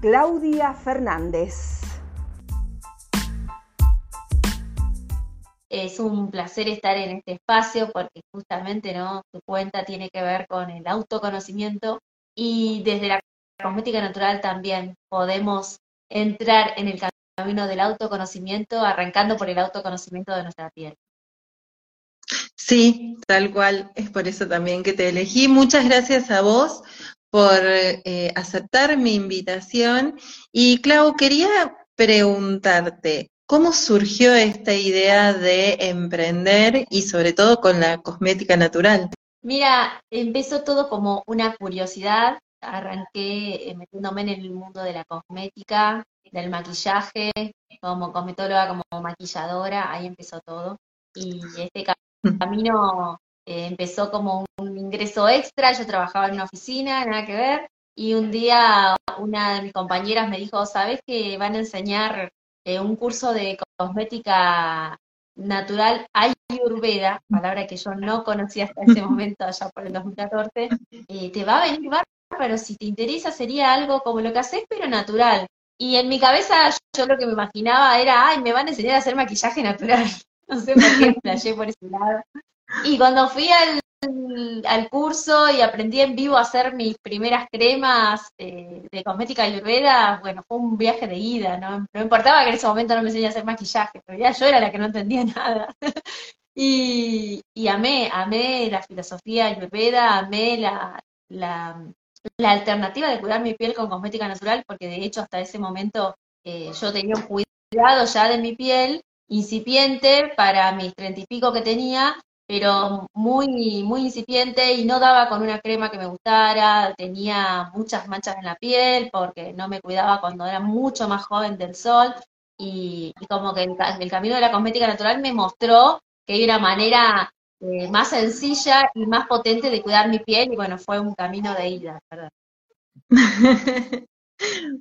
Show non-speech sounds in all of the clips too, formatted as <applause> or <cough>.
Claudia Fernández. Es un placer estar en este espacio porque justamente ¿no? tu cuenta tiene que ver con el autoconocimiento y desde la cosmética natural también podemos entrar en el camino del autoconocimiento arrancando por el autoconocimiento de nuestra piel. Sí, tal cual. Es por eso también que te elegí. Muchas gracias a vos por eh, aceptar mi invitación. Y Clau, quería preguntarte, ¿cómo surgió esta idea de emprender y sobre todo con la cosmética natural? Mira, empezó todo como una curiosidad. Arranqué eh, metiéndome en el mundo de la cosmética, del maquillaje, como cosmetóloga, como maquilladora, ahí empezó todo. Y este <laughs> camino eh, empezó como un ingreso extra, yo trabajaba en una oficina, nada que ver, y un día una de mis compañeras me dijo, ¿sabes que van a enseñar eh, un curso de cosmética natural Ayurveda, palabra que yo no conocía hasta ese <laughs> momento, allá por el 2014, eh, te va a venir pero si te interesa sería algo como lo que haces, pero natural. Y en mi cabeza yo lo que me imaginaba era, ay, me van a enseñar a hacer maquillaje natural. <laughs> No sé por qué flashé por ese lado. Y cuando fui al, al, curso y aprendí en vivo a hacer mis primeras cremas eh, de cosmética ayurveda, bueno, fue un viaje de ida, ¿no? No importaba que en ese momento no me enseñara a hacer maquillaje, pero ya yo era la que no entendía <laughs> nada. y, y amé, amé la filosofía ayurveda, amé la, la, alternativa de cuidar mi piel con cosmética natural, porque de hecho hasta ese momento eh, yo tenía cuidado ya de mi piel incipiente para mis treinta y pico que tenía, pero muy, muy incipiente y no daba con una crema que me gustara, tenía muchas manchas en la piel porque no me cuidaba cuando era mucho más joven del sol y, como que el, camino de la cosmética natural me mostró que hay una manera eh, más sencilla y más potente de cuidar mi piel y bueno, fue un camino de ida, ¿verdad? <laughs>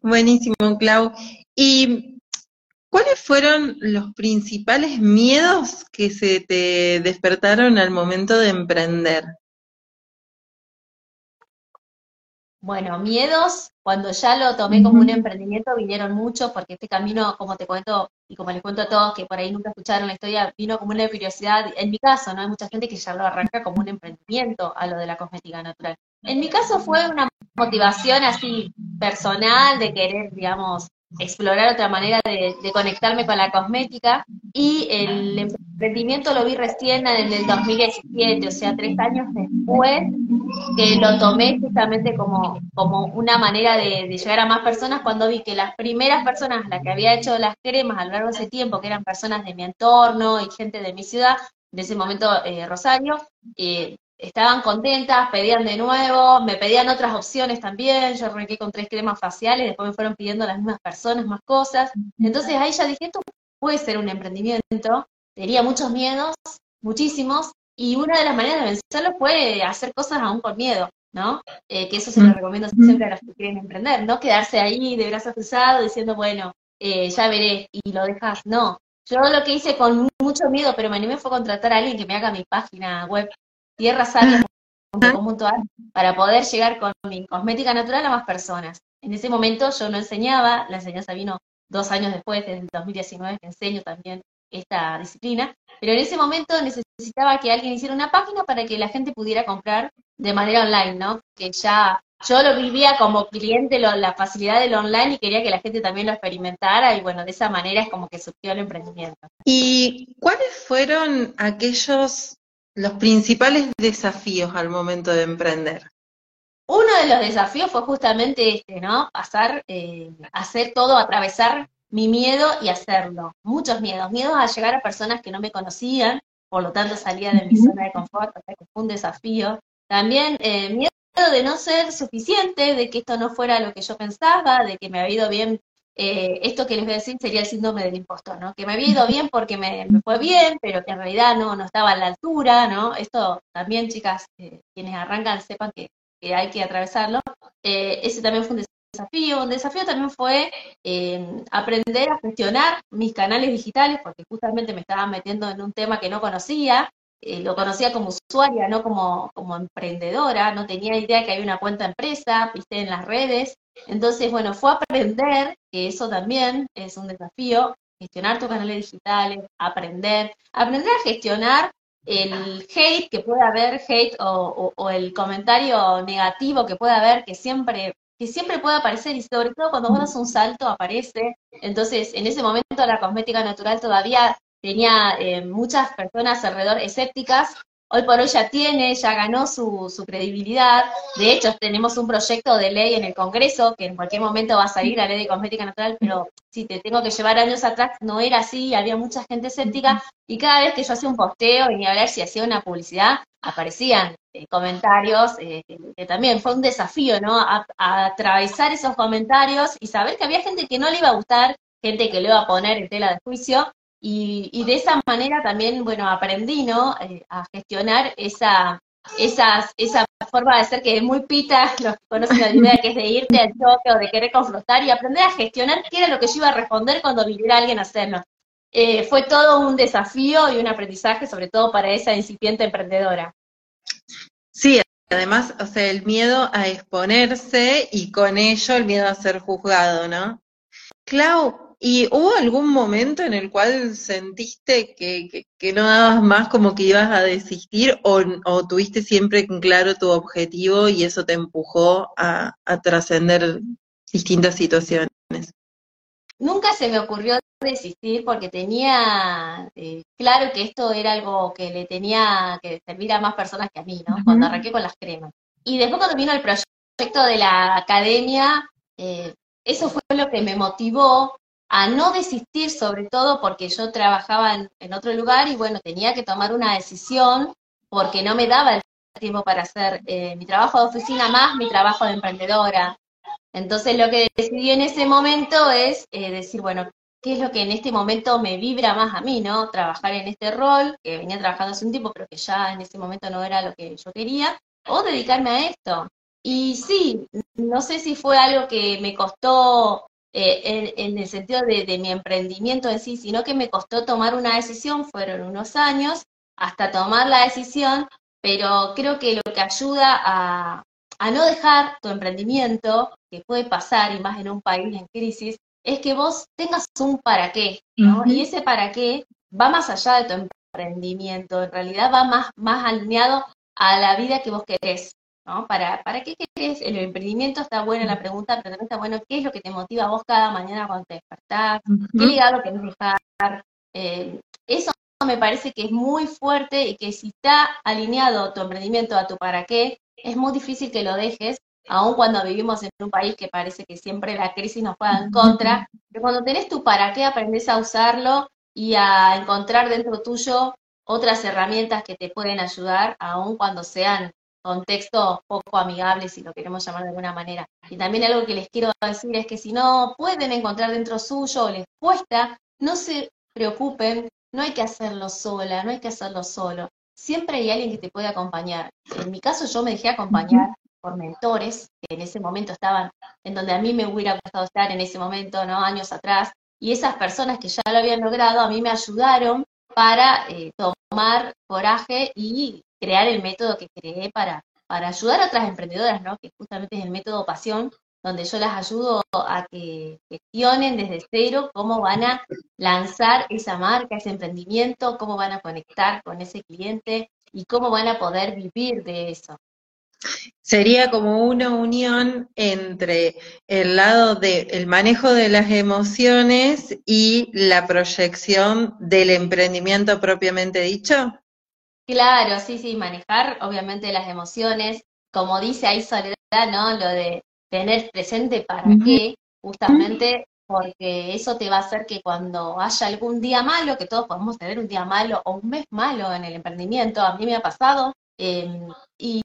Buenísimo, Clau. Y ¿Cuáles fueron los principales miedos que se te despertaron al momento de emprender? Bueno, miedos, cuando ya lo tomé como un emprendimiento, vinieron muchos, porque este camino, como te cuento, y como les cuento a todos que por ahí nunca escucharon la historia, vino como una curiosidad, en mi caso, ¿no? Hay mucha gente que ya lo arranca como un emprendimiento a lo de la cosmética natural. En mi caso fue una motivación así personal de querer, digamos, explorar otra manera de, conectarme con la cosmética. Y el emprendimiento lo vi recién en el 2017, o sea, tres años después que lo tomé justamente como, como una manera de, llegar a más personas cuando vi que las primeras personas las que había hecho las cremas a lo largo de ese tiempo, que eran personas de mi entorno y gente de mi ciudad, de ese momento eh, Rosario, eh, estaban contentas, pedían de nuevo, me pedían otras opciones también, yo arranqué con tres cremas faciales, después me fueron pidiendo las mismas personas más cosas, entonces ahí ya dije, esto puede ser un emprendimiento, tenía muchos miedos, muchísimos, y una de las maneras de vencerlo fue hacer cosas aún con miedo, ¿no? Eh, que eso se lo recomiendo siempre a los que quieren emprender, no quedarse ahí de brazos cruzados diciendo, bueno, eh, ya veré, y lo dejas, no. Yo lo que hice con mucho miedo, pero me animé fue contratar a alguien que me haga mi página web tierrasabia.com.ar para poder llegar con mi cosmética natural a más personas. En ese momento yo no enseñaba, la enseñanza vino dos años después, desde el 2019 que enseño también esta disciplina, pero en ese momento necesitaba que alguien hiciera una página para que la gente pudiera comprar de manera online, ¿no? Que ya yo lo vivía como cliente, la facilidad del online y quería que la gente también lo experimentara y bueno, de esa manera es como que surgió el emprendimiento. ¿Y cuáles fueron aquellos los principales desafíos al momento de emprender. Uno de los desafíos fue justamente este, ¿no? Pasar, eh, hacer todo, atravesar mi miedo y hacerlo. Muchos miedos. Miedos a llegar a personas que no me conocían, por lo tanto salía de mi zona de confort, o sea que fue un desafío. También eh, miedo de no ser suficiente, de que esto no fuera lo que yo pensaba, de que me había ido bien eh, esto que les voy a decir sería el síndrome del impostor, ¿no? Que me había ido bien porque me, fue bien, pero que en realidad no, no estaba a la altura, ¿no? Esto también, chicas, eh, quienes arrancan sepan que, hay que atravesarlo. Eh, ese también fue un desafío. Un desafío también fue aprender a gestionar mis canales digitales, porque justamente me estaba metiendo en un tema que no conocía, lo conocía como usuaria, no como, como emprendedora, no tenía idea que había una cuenta empresa, viste en las redes. Entonces, bueno, fue aprender, que eso también es un desafío, gestionar tus canales digitales, aprender, aprender a gestionar el hate que puede haber, hate o, o, el comentario negativo que puede haber, que siempre, que siempre puede aparecer y sobre todo cuando vos das un salto aparece. Entonces, en ese momento la cosmética natural todavía tenía eh, muchas personas alrededor escépticas, hoy por hoy ya tiene, ya ganó su, credibilidad. De hecho, tenemos un proyecto de ley en el Congreso que en cualquier momento va a salir la ley de cosmética natural, pero si te tengo que llevar años atrás, no era así, había mucha gente escéptica y cada vez que yo hacía un posteo y a ver si hacía una publicidad, aparecían eh, comentarios, eh, que también fue un desafío, ¿no? A, a atravesar esos comentarios y saber que había gente que no le iba a gustar, gente que le iba a poner en tela de juicio, y, de esa manera también, bueno, aprendí, ¿no? Eh, a gestionar esa, esa forma de ser que es muy pita, <laughs> los conocen la idea que es de irte al choque o de querer confrontar y aprender a gestionar qué era lo que yo iba a responder cuando viniera alguien a hacerlo. Eh, fue todo un desafío y un aprendizaje, sobre todo para esa incipiente emprendedora. Sí, además, o sea, el miedo a exponerse y con ello el miedo a ser juzgado, ¿no? Clau, ¿Y hubo algún momento en el cual sentiste que, no dabas más, como que ibas a desistir, o, tuviste siempre claro tu objetivo y eso te empujó a, trascender distintas situaciones? Nunca se me ocurrió desistir porque tenía eh, claro que esto era algo que le tenía que servir a más personas que a mí, ¿no? Cuando arranqué con las cremas. Y después cuando vino el proyecto de la academia, eh, eso fue lo que me motivó a no desistir, sobre todo porque yo trabajaba en, otro lugar y bueno, tenía que tomar una decisión porque no me daba el tiempo para hacer eh, mi trabajo de oficina más mi trabajo de emprendedora. Entonces lo que decidí en ese momento es eh, decir, bueno, ¿qué es lo que en este momento me vibra más a mí, no? Trabajar en este rol, que venía trabajando hace un tiempo, pero que ya en ese momento no era lo que yo quería, o dedicarme a esto. Y sí, no sé si fue algo que me costó eh, en, el sentido de, mi emprendimiento en sí, sino que me costó tomar una decisión, fueron unos años hasta tomar la decisión, pero creo que lo que ayuda a, no dejar tu emprendimiento, que puede pasar y más en un país en crisis, es que vos tengas un para qué, ¿no? Y ese para qué va más allá de tu emprendimiento, en realidad va más, más alineado a la vida que vos querés. ¿No? ¿Para, ¿Para qué querés? El emprendimiento está buena la pregunta, pero también está bueno qué es lo que te motiva a vos cada mañana cuando te despertás, qué legado querés dejar. Eh, eso me parece que es muy fuerte y que si está alineado tu emprendimiento a tu para qué, es muy difícil que lo dejes, aun cuando vivimos en un país que parece que siempre la crisis nos juega en contra, pero cuando tenés tu para qué, aprendes a usarlo y a encontrar dentro tuyo otras herramientas que te pueden ayudar, aun cuando sean contextos poco amigables, si lo queremos llamar de alguna manera. Y también algo que les quiero decir es que si no pueden encontrar dentro suyo o les cuesta, no se preocupen, no hay que hacerlo sola, no hay que hacerlo solo. Siempre hay alguien que te puede acompañar. En mi caso yo me dejé acompañar por mentores que en ese momento estaban en donde a mí me hubiera gustado estar en ese momento, ¿no? Años atrás. Y esas personas que ya lo habían logrado a mí me ayudaron para eh, tomar coraje y crear el método que creé para, para ayudar a otras emprendedoras, ¿no? que justamente es el método Pasión, donde yo las ayudo a que gestionen desde cero cómo van a lanzar esa marca, ese emprendimiento, cómo van a conectar con ese cliente y cómo van a poder vivir de eso. Sería como una unión entre el lado del manejo de las emociones y la proyección del emprendimiento propiamente dicho. Claro, sí, sí, manejar obviamente las emociones, como dice ahí Soledad, ¿no? Lo de tener presente para qué, justamente porque eso te va a hacer que cuando haya algún día malo, que todos podemos tener un día malo o un mes malo en el emprendimiento, a mí me ha pasado, em, y,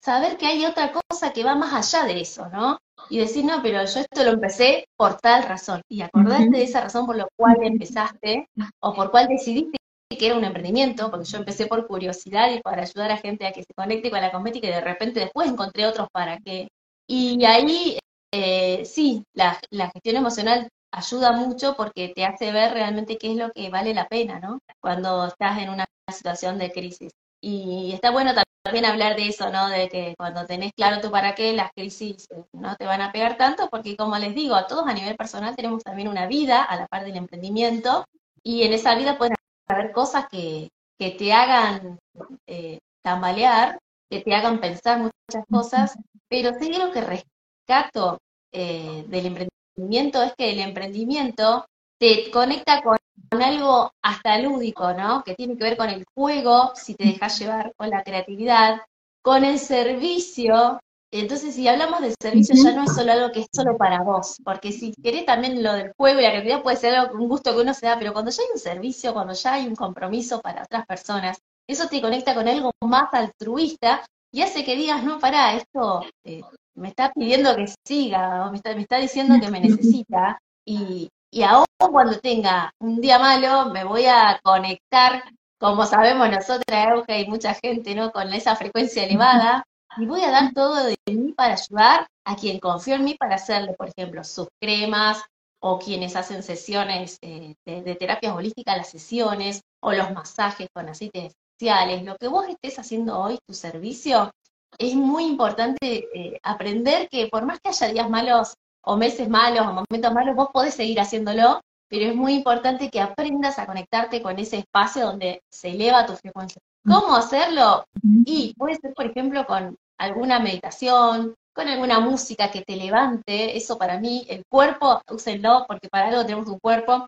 saber que hay otra cosa que va más allá de eso, ¿no? Y decir, no, pero yo esto lo empecé por tal razón. Y acordarte de esa razón por la cual empezaste o por cual decidiste que era un emprendimiento, porque yo empecé por curiosidad y para ayudar a gente a que se conecte con la cosmética y de repente después encontré otros para qué. Y ahí, eh, sí, la, la gestión emocional ayuda mucho porque te hace ver realmente qué es lo que vale la pena, ¿no? Cuando estás en una situación de crisis. Y está bueno también hablar de eso, ¿no? De que cuando tenés claro tú para qué, las crisis eh, no te van a pegar tanto, porque como les digo, a todos a nivel personal tenemos también una vida a la par del emprendimiento, y en esa vida pueden haber cosas que, que te hagan eh, tambalear, que te hagan pensar muchas cosas, pero sí lo que rescato eh, del emprendimiento es que el emprendimiento te conecta con algo hasta lúdico, ¿no? Que tiene que ver con el juego, si te dejas llevar, con la creatividad, con el servicio. Entonces, si hablamos de servicio, ya no es solo algo que es solo para vos, porque si querés también lo del juego y la creatividad puede ser algo, un gusto que uno se da, pero cuando ya hay un servicio, cuando ya hay un compromiso para otras personas, eso te conecta con algo más altruista y hace que digas, no, pará, esto eh, me está pidiendo que siga, o me está, me está diciendo que me necesita, y, y aún cuando tenga un día malo, me voy a conectar, como sabemos nosotras, Euge, y mucha gente, ¿no? Con esa frecuencia elevada, y voy a dar todo de mí para ayudar a quien confió en mí para hacerle, por ejemplo, sus cremas, o quienes hacen sesiones eh, de, terapias holísticas, las sesiones, o los masajes con aceites esenciales, lo que vos estés haciendo hoy, tu servicio, es muy importante eh, aprender que por más que haya días malos o meses malos o momentos malos, vos podés seguir haciéndolo, pero es muy importante que aprendas a conectarte con ese espacio donde se eleva tu frecuencia. ¿Cómo hacerlo? Y puede ser, por ejemplo, con alguna meditación, con alguna música que te levante, eso para mí, el cuerpo, úsenlo, porque para algo tenemos un cuerpo,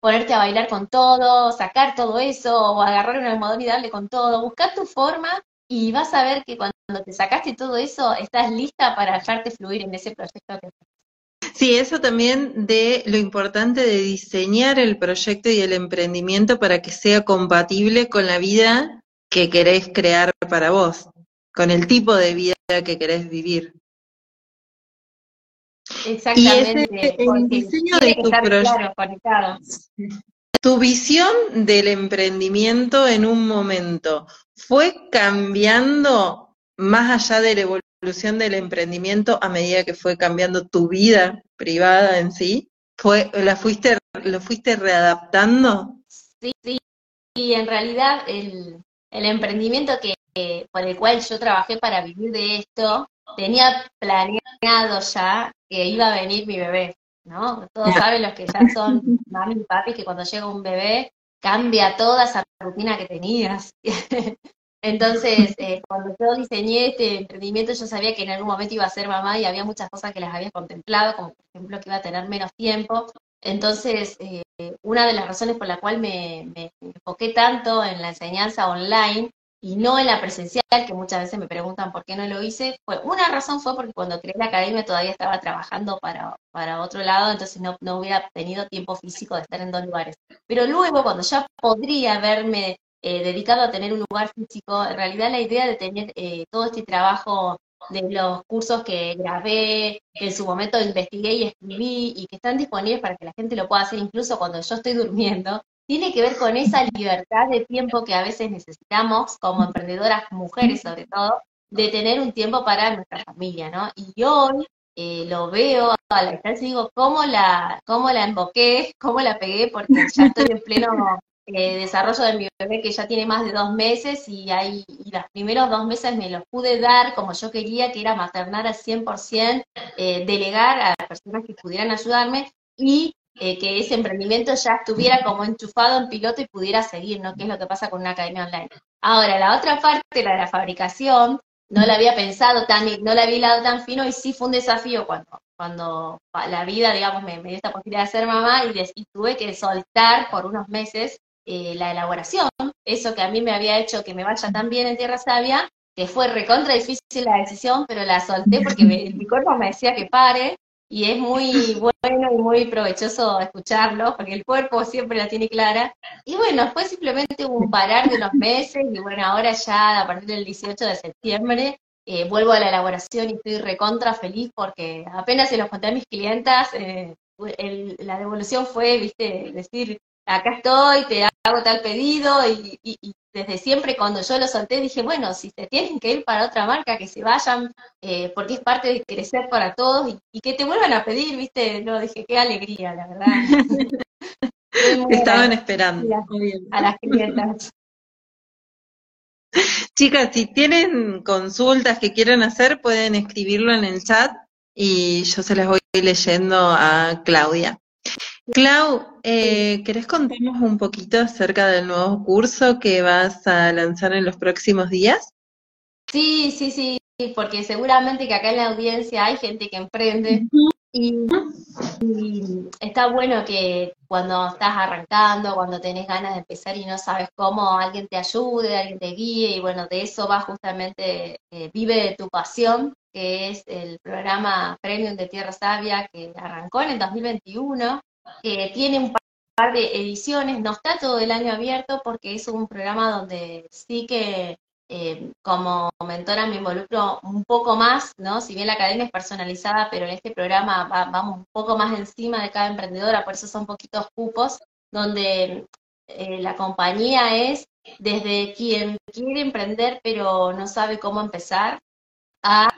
ponerte a bailar con todo, sacar todo eso, o agarrar una almohadón y darle con todo, buscar tu forma y vas a ver que cuando te sacaste todo eso, estás lista para dejarte fluir en ese proyecto que Sí, eso también de lo importante de diseñar el proyecto y el emprendimiento para que sea compatible con la vida que querés crear para vos, con el tipo de vida que querés vivir. Exactamente. Y el diseño de tu proyecto. tu visión del emprendimiento en un momento fue cambiando más allá de la evolución del emprendimiento a medida que fue cambiando tu vida privada en sí? ¿Fue, la fuiste, ¿Lo fuiste readaptando? Sí, sí. Y en realidad el, emprendimiento que, por el cual yo trabajé para vivir de esto, tenía planeado ya que iba a venir mi bebé, ¿no? Todos saben los que ya son <laughs> mami y papi que cuando llega un bebé cambia toda esa rutina que tenías. <laughs> Entonces, eh, cuando yo diseñé este emprendimiento, yo sabía que en algún momento iba a ser mamá y había muchas cosas que las había contemplado, como por ejemplo que iba a tener menos tiempo. Entonces, eh, una de las razones por la cual me, enfoqué tanto en la enseñanza online y no en la presencial, que muchas veces me preguntan por qué no lo hice, fue una razón fue porque cuando creé la academia todavía estaba trabajando para, para otro lado, entonces no, no hubiera tenido tiempo físico de estar en dos lugares. Pero luego, cuando ya podría verme eh, dedicado a tener un lugar físico. En realidad la idea de tener eh, todo este trabajo de los cursos que grabé, que en su momento investigué y escribí y que están disponibles para que la gente lo pueda hacer incluso cuando yo estoy durmiendo, tiene que ver con esa libertad de tiempo que a veces necesitamos como emprendedoras mujeres sobre todo, de tener un tiempo para nuestra familia, ¿no? Y hoy eh, lo veo a la distancia y digo, ¿cómo la, cómo la invoqué? <laughs> ¿Cómo la pegué? Porque ya estoy en pleno eh, desarrollo de mi bebé que ya tiene más de dos meses y, hay, y los primeros dos meses me los pude dar como yo quería, que era maternar al 100%, eh, delegar a personas que pudieran ayudarme y eh, que ese emprendimiento ya estuviera como enchufado en piloto y pudiera seguir, ¿no? Que es lo que pasa con una academia online. Ahora, la otra parte, la de la fabricación, no la había pensado tan, no la había hilado tan fino y sí fue un desafío cuando, cuando la vida, digamos, me, dio esta posibilidad de ser mamá y, tuve que soltar por unos meses eh, la elaboración, eso que a mí me había hecho que me vaya tan bien en Tierra Sabia, que fue recontra difícil la decisión, pero la solté porque mi cuerpo me decía que pare, y es muy <laughs> bueno y muy provechoso escucharlo, porque el cuerpo siempre la tiene clara. Y bueno, fue simplemente un parar de unos meses, y bueno, ahora ya a partir del 18 de septiembre eh, vuelvo a la elaboración y estoy recontra feliz porque apenas se los conté a mis clientas, eh, la devolución fue, viste, decir, acá estoy, te hago tal pedido y, desde siempre cuando yo lo solté dije, bueno, si se tienen que ir para otra marca, que se vayan, eh, porque es parte de crecer para todos y, que te vuelvan a pedir, viste, no, dije, qué alegría, la verdad. <laughs> Estaban esperando. A las clientas. <laughs> Chicas, si tienen consultas que quieren hacer, pueden escribirlo en el chat y yo se las voy leyendo a Claudia. Clau, eh, ¿querés contarnos un poquito acerca del nuevo curso que vas a lanzar en los próximos días? Sí, sí, sí, porque seguramente que acá en la audiencia hay gente que emprende y, está bueno que cuando estás arrancando, cuando tenés ganas de empezar y no sabes cómo, alguien te ayude, alguien te guíe y bueno, de eso va justamente eh, Vive de tu pasión, que es el programa Premium de Tierra Sabia que arrancó en el 2021 que tiene un par de ediciones, no está todo el año abierto porque es un programa donde sí que eh, como mentora me involucro un poco más, ¿no? Si bien la academia es personalizada, pero en este programa vamos un poco más encima de cada emprendedora, por eso son poquitos cupos, donde eh, la compañía es desde quien quiere emprender pero no sabe cómo empezar, a,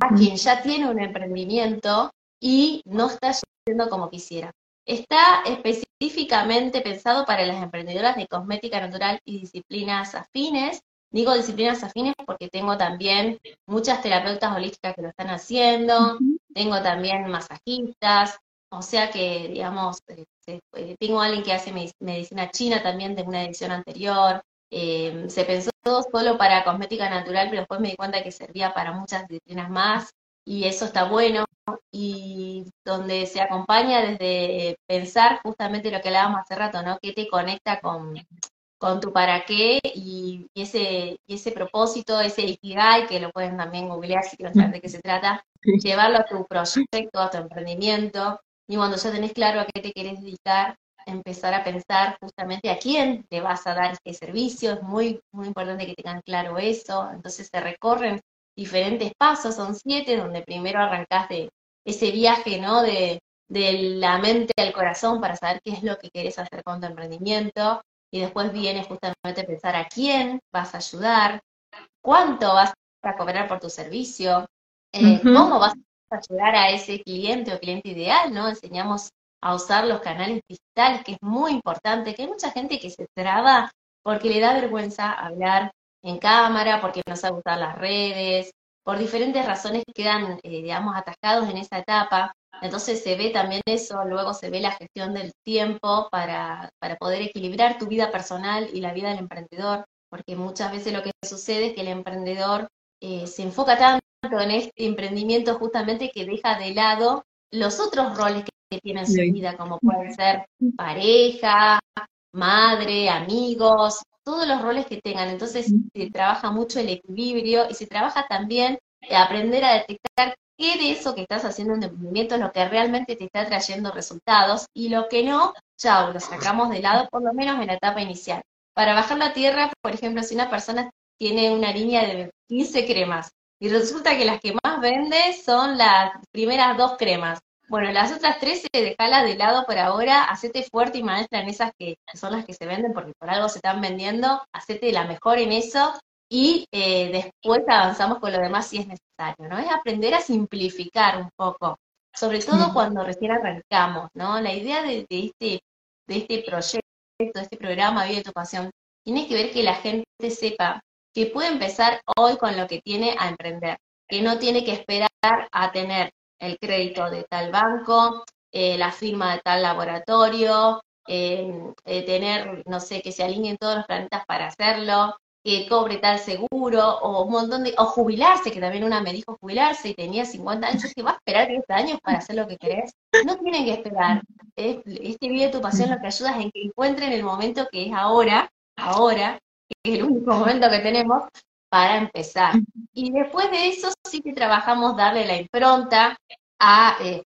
a quien ya tiene un emprendimiento y no está yendo como quisiera. Está específicamente pensado para las emprendedoras de cosmética natural y disciplinas afines. Digo disciplinas afines porque tengo también muchas terapeutas holísticas que lo están haciendo, tengo también masajistas, o sea que, digamos, eh, eh, tengo alguien que hace medicina china también de una edición anterior. Eh, se pensó solo para cosmética natural, pero después me di cuenta que servía para muchas disciplinas más y eso está bueno, y donde se acompaña desde pensar justamente lo que hablábamos hace rato, ¿no? ¿Qué te conecta con, con tu para qué y, ese, y ese propósito, ese ikigai, que lo pueden también googlear si quieren saber de qué se trata, llevarlo a tu proyecto, a tu emprendimiento, y cuando ya tenés claro a qué te querés dedicar, empezar a pensar justamente a quién te vas a dar este servicio, es muy, muy importante que tengan claro eso, entonces se recorren diferentes pasos, son siete, donde primero arrancás de ese viaje, ¿no? De, la mente al corazón para saber qué es lo que querés hacer con tu emprendimiento, y después viene justamente pensar a quién vas a ayudar, cuánto vas a cobrar por tu servicio, eh, cómo vas a ayudar a ese cliente o cliente ideal, ¿no? Enseñamos a usar los canales digitales, que es muy importante, que hay mucha gente que se traba porque le da vergüenza hablar en cámara, porque no sabe usar las redes, por diferentes razones quedan, eh, digamos, atascados en esa etapa. Entonces se ve también eso, luego se ve la gestión del tiempo para, para poder equilibrar tu vida personal y la vida del emprendedor, porque muchas veces lo que sucede es que el emprendedor eh, se enfoca tanto en este emprendimiento justamente que deja de lado los otros roles que tiene en su vida, como pueden ser pareja, madre, amigos, todos los roles que tengan. Entonces se trabaja mucho el equilibrio y se trabaja también aprender a detectar qué de eso que estás haciendo en emprendimiento es lo que realmente te está trayendo resultados y lo que no, chao, lo sacamos de lado por lo menos en la etapa inicial. Para bajar la tierra, por ejemplo, si una persona tiene una línea de 15 cremas y resulta que las que más vende son las primeras dos cremas, bueno, las otras tres se dejalas de lado por ahora, hacete fuerte y maestra en esas que son las que se venden porque por algo se están vendiendo, hacete la mejor en eso y eh, después avanzamos con lo demás si es necesario, ¿no? Es aprender a simplificar un poco, sobre todo cuando recién arrancamos, ¿no? La idea de, este, de este proyecto, de este programa Vive tu Pasión, tiene que ver que la gente sepa que puede empezar hoy con lo que tiene a emprender, que no tiene que esperar a tener el crédito de tal banco, eh, la firma de tal laboratorio, eh, eh, tener, no sé, que se alineen todos los planetas para hacerlo, que cobre tal seguro, o un montón de, o jubilarse, que también una me dijo jubilarse y tenía 50 años, que va a esperar 10 años para hacer lo que querés. No tienen que esperar. Este video de tu pasión lo que ayuda es en que encuentren el momento que es ahora, ahora, que es el único momento que tenemos, para empezar. Y después de eso sí que trabajamos darle la impronta a eh,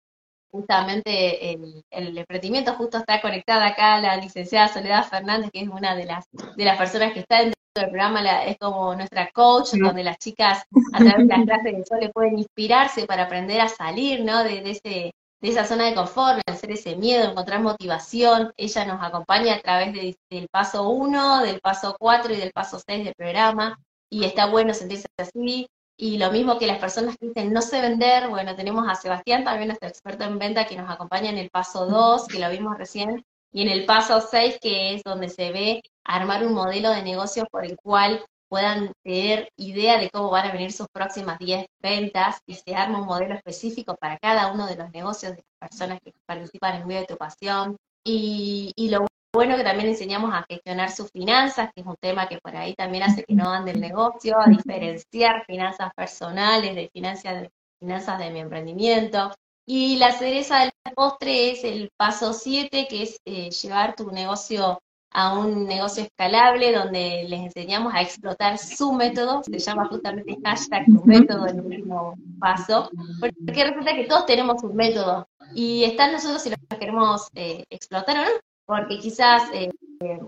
justamente el, el, emprendimiento. Justo está conectada acá la licenciada Soledad Fernández, que es una de las, de las personas que está del programa es como nuestra coach, donde las chicas a través de las clases de sol pueden inspirarse para aprender a salir, ¿no? De, ese, de esa zona de confort, vencer ese miedo, encontrar motivación. Ella nos acompaña a través del paso 1, del paso 4 y del paso 6 del programa. Y está bueno sentirse así. Y lo mismo que las personas que dicen no sé vender, bueno, tenemos a Sebastián, también nuestro experto en venta, que nos acompaña en el paso 2, que lo vimos recién, y en el paso 6, que es donde se ve armar un modelo de negocio por el cual puedan tener idea de cómo van a venir sus próximas 10 ventas y se arma un modelo específico para cada uno de los negocios de las personas que participan en de tu pasión. Y, y lo bueno que también enseñamos a gestionar sus finanzas, que es un tema que por ahí también hace que no ande el negocio, a diferenciar finanzas personales de finanzas de, finanzas de mi emprendimiento. Y la cereza del postre es el paso 7, que es eh, llevar tu negocio a un negocio escalable donde les enseñamos a explotar su método, se llama justamente hashtag tu método el último paso, porque resulta que todos tenemos un método y están nosotros si lo queremos eh, explotar o no, porque quizás eh,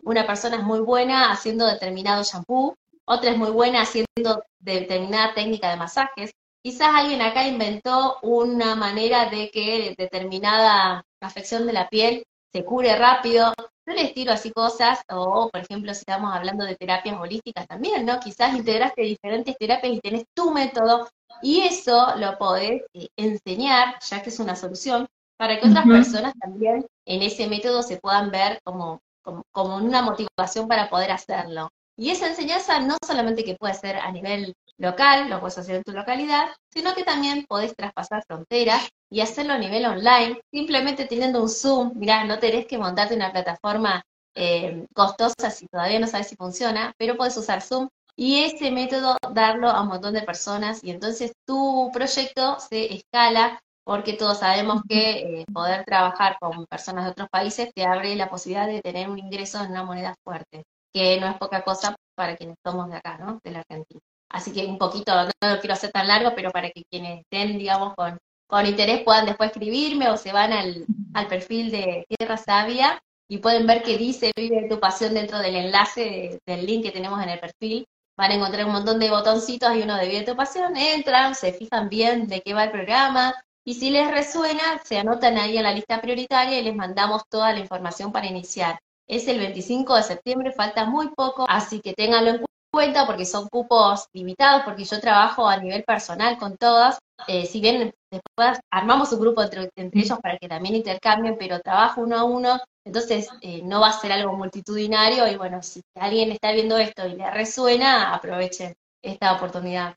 una persona es muy buena haciendo determinado shampoo, otra es muy buena haciendo determinada técnica de masajes, Quizás alguien acá inventó una manera de que determinada afección de la piel se cure rápido. Yo les tiro así cosas, o por ejemplo, si estamos hablando de terapias holísticas también, ¿no? Quizás integraste diferentes terapias y tenés tu método, y eso lo podés eh, enseñar, ya que es una solución, para que otras personas también en ese método se puedan ver como, como, como una motivación para poder hacerlo. Y esa enseñanza no solamente que puede ser a nivel local, lo puedes hacer en tu localidad, sino que también podés traspasar fronteras y hacerlo a nivel online, simplemente teniendo un Zoom. Mirá, no tenés que montarte una plataforma eh, costosa si todavía no sabes si funciona, pero puedes usar Zoom y ese método darlo a un montón de personas y entonces tu proyecto se escala porque todos sabemos que eh, poder trabajar con personas de otros países te abre la posibilidad de tener un ingreso en una moneda fuerte que no es poca cosa para quienes somos de acá, ¿no? De la Argentina. Así que un poquito, no lo quiero hacer tan largo, pero para que quienes estén, digamos, con, con interés puedan después escribirme o se van al, al perfil de Tierra Sabia y pueden ver que dice Vive tu pasión dentro del enlace del link que tenemos en el perfil. Van a encontrar un montón de botoncitos y uno de Vive tu pasión. Entran, se fijan bien de qué va el programa, y si les resuena, se anotan ahí en la lista prioritaria y les mandamos toda la información para iniciar. Es el 25 de septiembre, falta muy poco, así que ténganlo en cuenta porque son cupos limitados, porque yo trabajo a nivel personal con todas, eh, si bien después armamos un grupo entre, ellos para que también intercambien, pero trabajo uno a uno, entonces eh, no va a ser algo multitudinario y bueno, si alguien está viendo esto y le resuena, aprovechen esta oportunidad.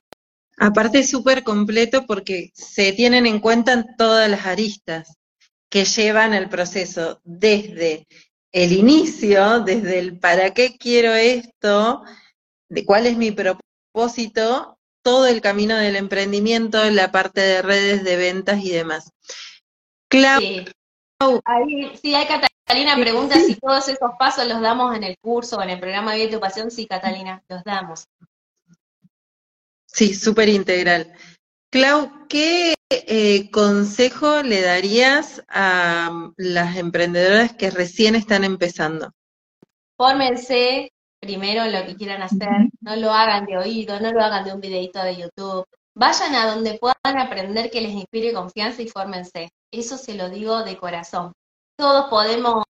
Aparte es súper completo porque se tienen en cuenta todas las aristas que llevan el proceso, desde el inicio, desde el para qué quiero esto, de cuál es mi propósito, todo el camino del emprendimiento, la parte de redes de ventas y demás. Clau. Sí. Ahí, sí, hay Catalina pregunta si todos esos pasos los damos en el curso o en el programa de Pasión. Sí, Catalina, los damos. Sí, súper integral. Clau, ¿qué eh, consejo le darías a mm, las emprendedoras que recién están empezando? Fórmense primero lo que quieran hacer, no lo hagan de oído, no lo hagan de un videito de YouTube. Vayan a donde puedan aprender que les inspire confianza y fórmense. Eso se lo digo de corazón. Todos podemos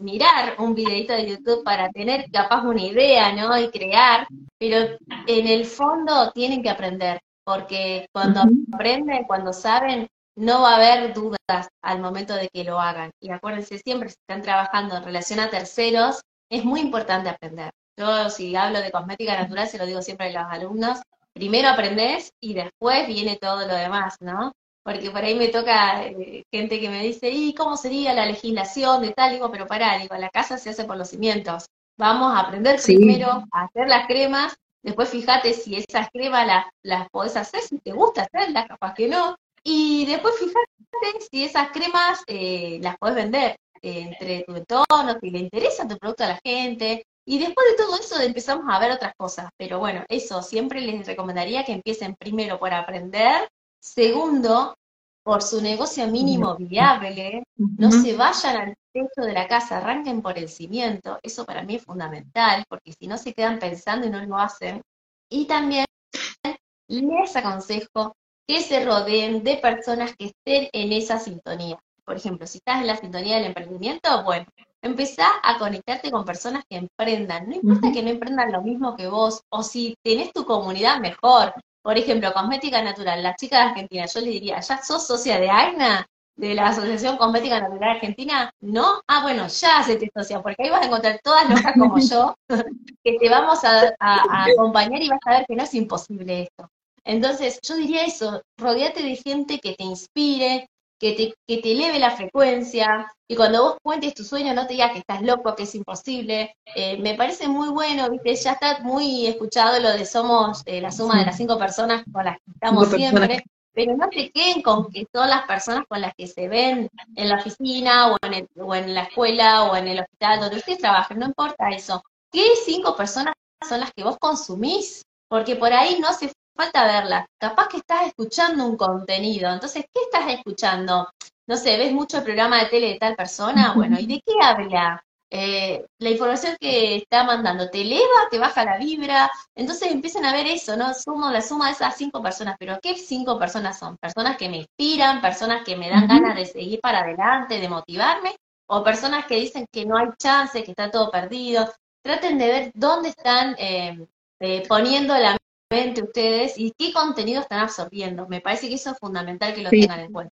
mirar un videito de YouTube para tener capaz una idea, ¿no? Y crear, pero en el fondo tienen que aprender porque cuando aprenden, cuando saben, no va a haber dudas al momento de que lo hagan. Y acuérdense siempre, si están trabajando en relación a terceros, es muy importante aprender. Yo si hablo de cosmética natural, se lo digo siempre a los alumnos, primero aprendes y después viene todo lo demás, ¿no? Porque por ahí me toca eh, gente que me dice, ¿y cómo sería la legislación de tal? Digo, pero pará, digo, la casa se hace por los cimientos. Vamos a aprender primero a hacer las cremas Después fíjate si esas cremas las, las podés hacer, si te gusta hacerlas, capaz que no. Y después fíjate si esas cremas eh, las podés vender eh, entre tu entorno, si le interesa tu producto a la gente. Y después de todo eso empezamos a ver otras cosas. Pero bueno, eso siempre les recomendaría que empiecen primero por aprender. Segundo, por su negocio mínimo viable, no se vayan al techo de la casa, arranquen por el cimiento. Eso para mí es fundamental, porque si no se quedan pensando y no lo hacen. Y también les aconsejo que se rodeen de personas que estén en esa sintonía. Por ejemplo, si estás en la sintonía del emprendimiento, bueno, empezá a conectarte con personas que emprendan. No importa que no emprendan lo mismo que vos, o si tenés tu comunidad mejor. Por ejemplo, Cosmética Natural, las chicas de Argentina, yo les diría, ¿ya sos socia de AINA? de la Asociación Cosmética Natural Argentina, ¿no? Ah, bueno, ya se te socia, porque ahí vas a encontrar todas locas como yo, <laughs> que te vamos a, acompañar y vas a ver que no es imposible esto. Entonces, yo diría eso, rodeate de gente que te inspire, que te, que te eleve la frecuencia, y cuando vos cuentes tu sueño no te digas que estás loco, que es imposible. Eh, me parece muy bueno, viste, ya está muy escuchado lo de somos eh, la suma de las cinco personas con las que estamos siempre pero no se queden con que son las personas con las que se ven en la oficina o en, o en la escuela o en el hospital donde ustedes trabajen, no importa eso. ¿Qué cinco personas son las que vos consumís? Porque por ahí no hace falta verlas. Capaz que estás escuchando un contenido. Entonces, ¿qué estás escuchando? No sé, ¿ves mucho el programa de tele de tal persona? Bueno, ¿y de qué habla? Eh, la información que está mandando te eleva, te baja la vibra, entonces empiezan a ver eso, ¿no? Sumo la suma de esas cinco personas, pero ¿qué cinco personas son? ¿Personas que me inspiran, personas que me dan ganas de seguir para adelante, de motivarme? ¿O personas que dicen que no hay chance, que está todo perdido? Traten de ver dónde están eh, eh, poniendo la ustedes y qué contenido están absorbiendo. Me parece que eso es fundamental que lo tengan en cuenta.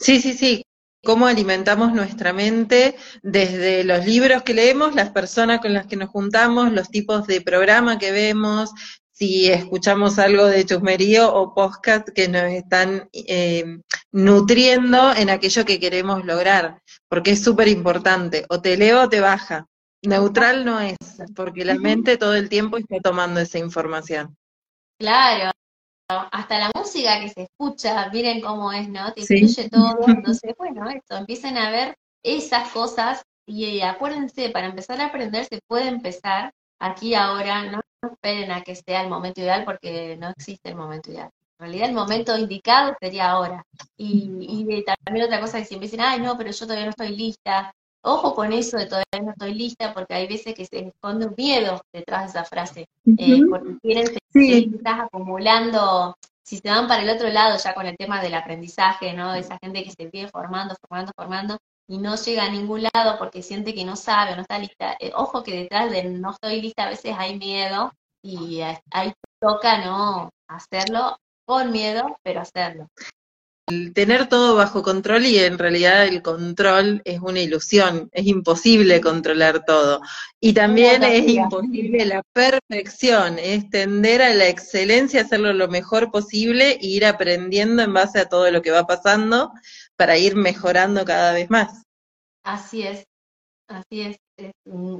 Sí, sí, sí, cómo alimentamos nuestra mente desde los libros que leemos, las personas con las que nos juntamos, los tipos de programa que vemos, si escuchamos algo de chusmerío o podcast que nos están eh, nutriendo en aquello que queremos lograr, porque es súper importante, o te eleva o te baja. Neutral no es, porque la mente todo el tiempo está tomando esa información. Claro, hasta la música que se escucha, miren cómo es, ¿no? Te influye todo. <laughs> Entonces, bueno, esto, empiecen a ver esas cosas y acuérdense, para empezar a aprender se puede empezar aquí ahora, no esperen a que sea el momento ideal porque no existe el momento ideal. En realidad el momento indicado sería ahora. Y, y también otra cosa que siempre dicen, ay no, pero yo todavía no estoy lista. Ojo con eso de todavía no estoy lista, porque hay veces que se esconde un miedo detrás de esa frase, eh, porque quieren seguir estás acumulando, si se van para el otro lado ya con el tema del aprendizaje, ¿no? Esa gente que se viene formando, formando, formando, y no llega a ningún lado porque siente que no sabe, no está lista. Eh, ojo que detrás de no estoy lista a veces hay miedo, y ahí toca, ¿no? Hacerlo con miedo, pero hacerlo tener todo bajo control y en realidad el control es una ilusión, es imposible controlar todo. Y también es imposible la perfección, es tender a la excelencia, hacerlo lo mejor posible e ir aprendiendo en base a todo lo que va pasando para ir mejorando cada vez más. Así es, así es, es,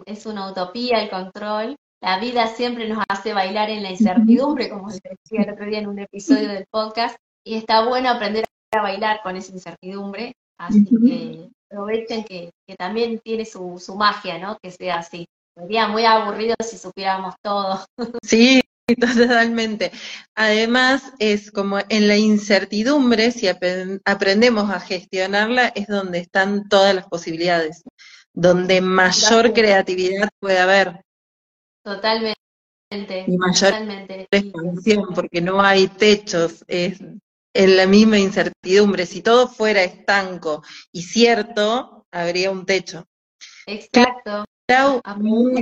es una utopía el control. La vida siempre nos hace bailar en la <laughs> incertidumbre, como les decía el otro día en un episodio del podcast, y está bueno aprender a bailar con esa incertidumbre, así que aprovechen que, también tiene su, su, magia, ¿no? Que sea así. Sería muy aburrido si supiéramos todo. <laughs> Sí, totalmente. Además, es como en la incertidumbre, si aprendemos a gestionarla, es donde están todas las posibilidades, donde mayor creatividad puede haber. Totalmente. Y mayor expansión, porque no hay techos, es en la misma incertidumbre. Si todo fuera estanco y cierto, habría un techo. Exacto. Clau,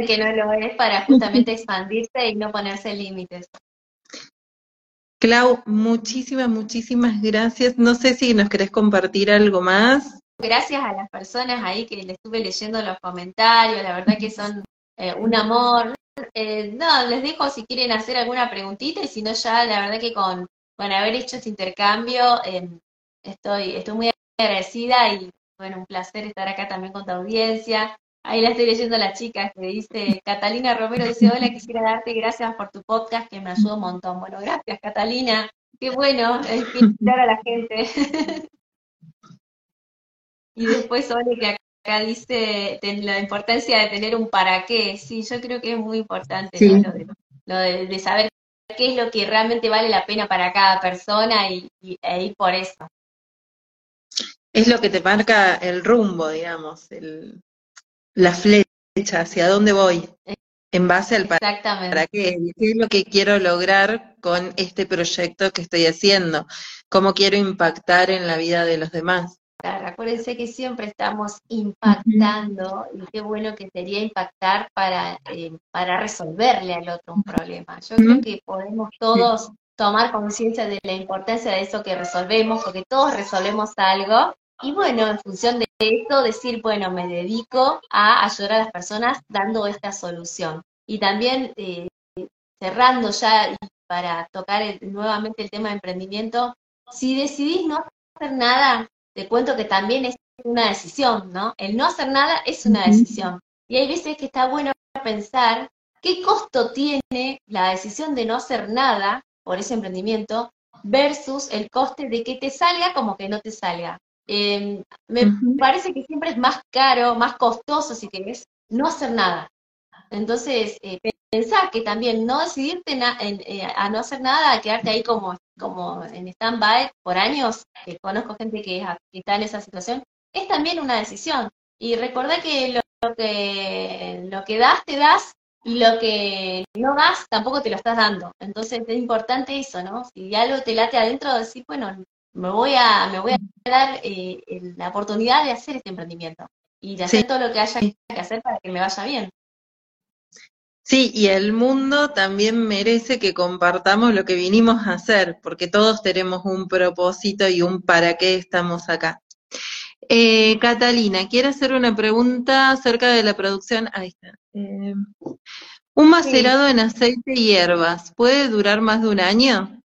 que no lo es para <laughs> justamente expandirse y no ponerse límites. Clau, muchísimas, muchísimas gracias. No sé si nos querés compartir algo más. Gracias a las personas ahí que le estuve leyendo los comentarios, la verdad que son eh, un amor. Eh, no, les dejo si quieren hacer alguna preguntita y si no ya, la verdad que con bueno, haber hecho este intercambio. Em, estoy, estoy muy agradecida y bueno, un placer estar acá también con tu audiencia. Ahí la estoy leyendo a la chica que dice, Catalina Romero dice, hola, quisiera darte gracias por tu podcast que me ayudó un montón. Bueno, gracias Catalina, qué bueno inspirar a la gente. <laughs> y después Ole que acá dice la importancia de tener un para qué. Sí, yo creo que es muy importante lo, de, saber qué es lo que realmente vale la pena para cada persona y, e ir por eso. es lo que te marca el rumbo, digamos, la flecha, hacia dónde voy, en base al para, para qué, qué es lo que quiero lograr con este proyecto que estoy haciendo, cómo quiero impactar en la vida de los demás. Acuérdense que siempre estamos impactando y qué bueno que sería impactar para, eh, para resolverle al otro un problema. Yo creo que podemos todos tomar conciencia de la importancia de eso que resolvemos, porque todos resolvemos algo. Y bueno, en función de esto, decir, bueno, me dedico a ayudar a las personas dando esta solución. Y también eh, cerrando ya para tocar nuevamente el tema de emprendimiento, si decidís no hacer nada, te cuento que también es una decisión, ¿no? El no hacer nada es una decisión. Y hay veces que está bueno pensar qué costo tiene la decisión de no hacer nada por ese emprendimiento versus el coste de que te salga como que no te salga. Em, me parece que siempre es más caro, más costoso, si querés, no hacer nada. Entonces, eh, pensar que también no decidirte eh, a no hacer nada, quedarte ahí como, como en stand-by por años, que conozco gente que, está en esa situación, es también una decisión. Y recordá que lo, que lo que das, te das, y lo que no das, tampoco te lo estás dando. Entonces es importante eso, ¿no? Si algo te late adentro, decir, bueno, me voy a, me voy a dar eh, la oportunidad de hacer este emprendimiento y de hacer todo lo que haya que hacer para que me vaya bien. Sí, y el mundo también merece que compartamos lo que vinimos a hacer, porque todos tenemos un propósito y un para qué estamos acá. Eh, Catalina, quiere hacer una pregunta acerca de la producción. Ahí está. Eh, ¿Un macerado en aceite y hierbas puede durar más de un año?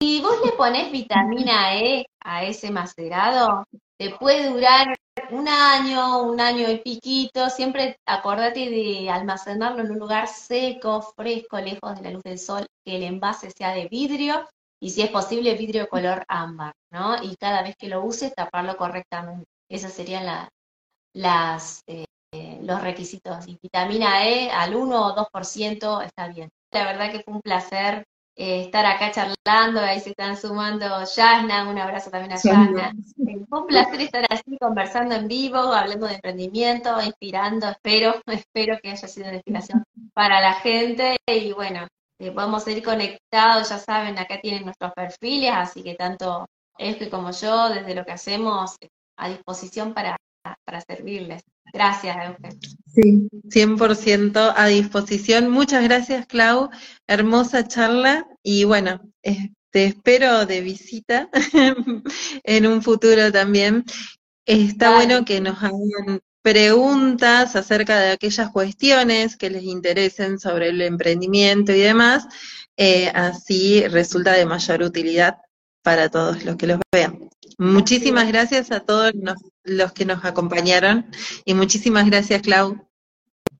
Si vos le pones vitamina E a ese macerado, te puede durar un año, un año y piquito, siempre acordate de almacenarlo en un lugar seco, fresco, lejos de la luz del sol, que el envase sea de vidrio y si es posible vidrio color ámbar, ¿no? Y cada vez que lo uses taparlo correctamente. Esos serían las, eh, los requisitos. Y vitamina E al 1 o 2% está bien. La verdad que fue un placer eh, estar acá charlando, ahí se están sumando Yasna, un abrazo también a Yasna. Eh, un placer estar así conversando en vivo, hablando de emprendimiento, inspirando, espero, <laughs> espero que haya sido una inspiración para la gente y bueno, eh, podemos seguir conectados, ya saben, acá tienen nuestros perfiles, así que tanto que como yo, desde lo que hacemos, a disposición para, para servirles. Gracias, Eugen. Sí, 100% a disposición. Muchas gracias, Clau. Hermosa charla y bueno, te espero de visita <laughs> en un futuro también. Está bueno que nos hagan preguntas acerca de aquellas cuestiones que les interesen sobre el emprendimiento y demás. Eh, así resulta de mayor utilidad para todos los que los vean. Muchísimas gracias a todos los, que nos acompañaron y muchísimas gracias, Clau.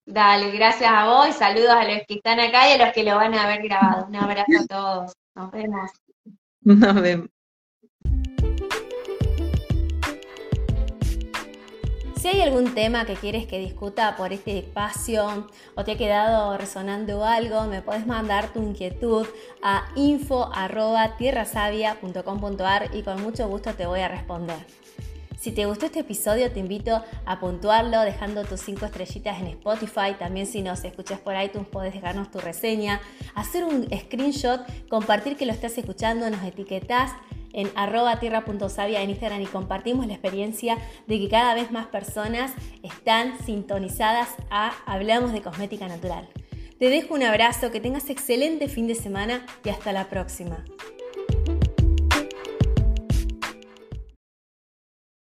Dale, gracias a vos y saludos a los que están acá y a los que lo van a ver grabado. Un abrazo a todos. Nos vemos. Nos vemos. Si hay algún tema que quieres que discuta por este espacio o te ha quedado resonando algo, me puedes mandar tu inquietud a info.tierrasavia.com.ar y con mucho gusto te voy a responder. Si te gustó este episodio, te invito a puntuarlo dejando tus 5 estrellitas en Spotify. También si nos escuchas por iTunes, puedes dejarnos tu reseña, hacer un screenshot, compartir que lo estás escuchando, nos etiquetas en arroba tierra.savia en Instagram y compartimos la experiencia de que cada vez más personas están sintonizadas a Hablamos de Cosmética Natural. Te dejo un abrazo, que tengas excelente fin de semana y hasta la próxima.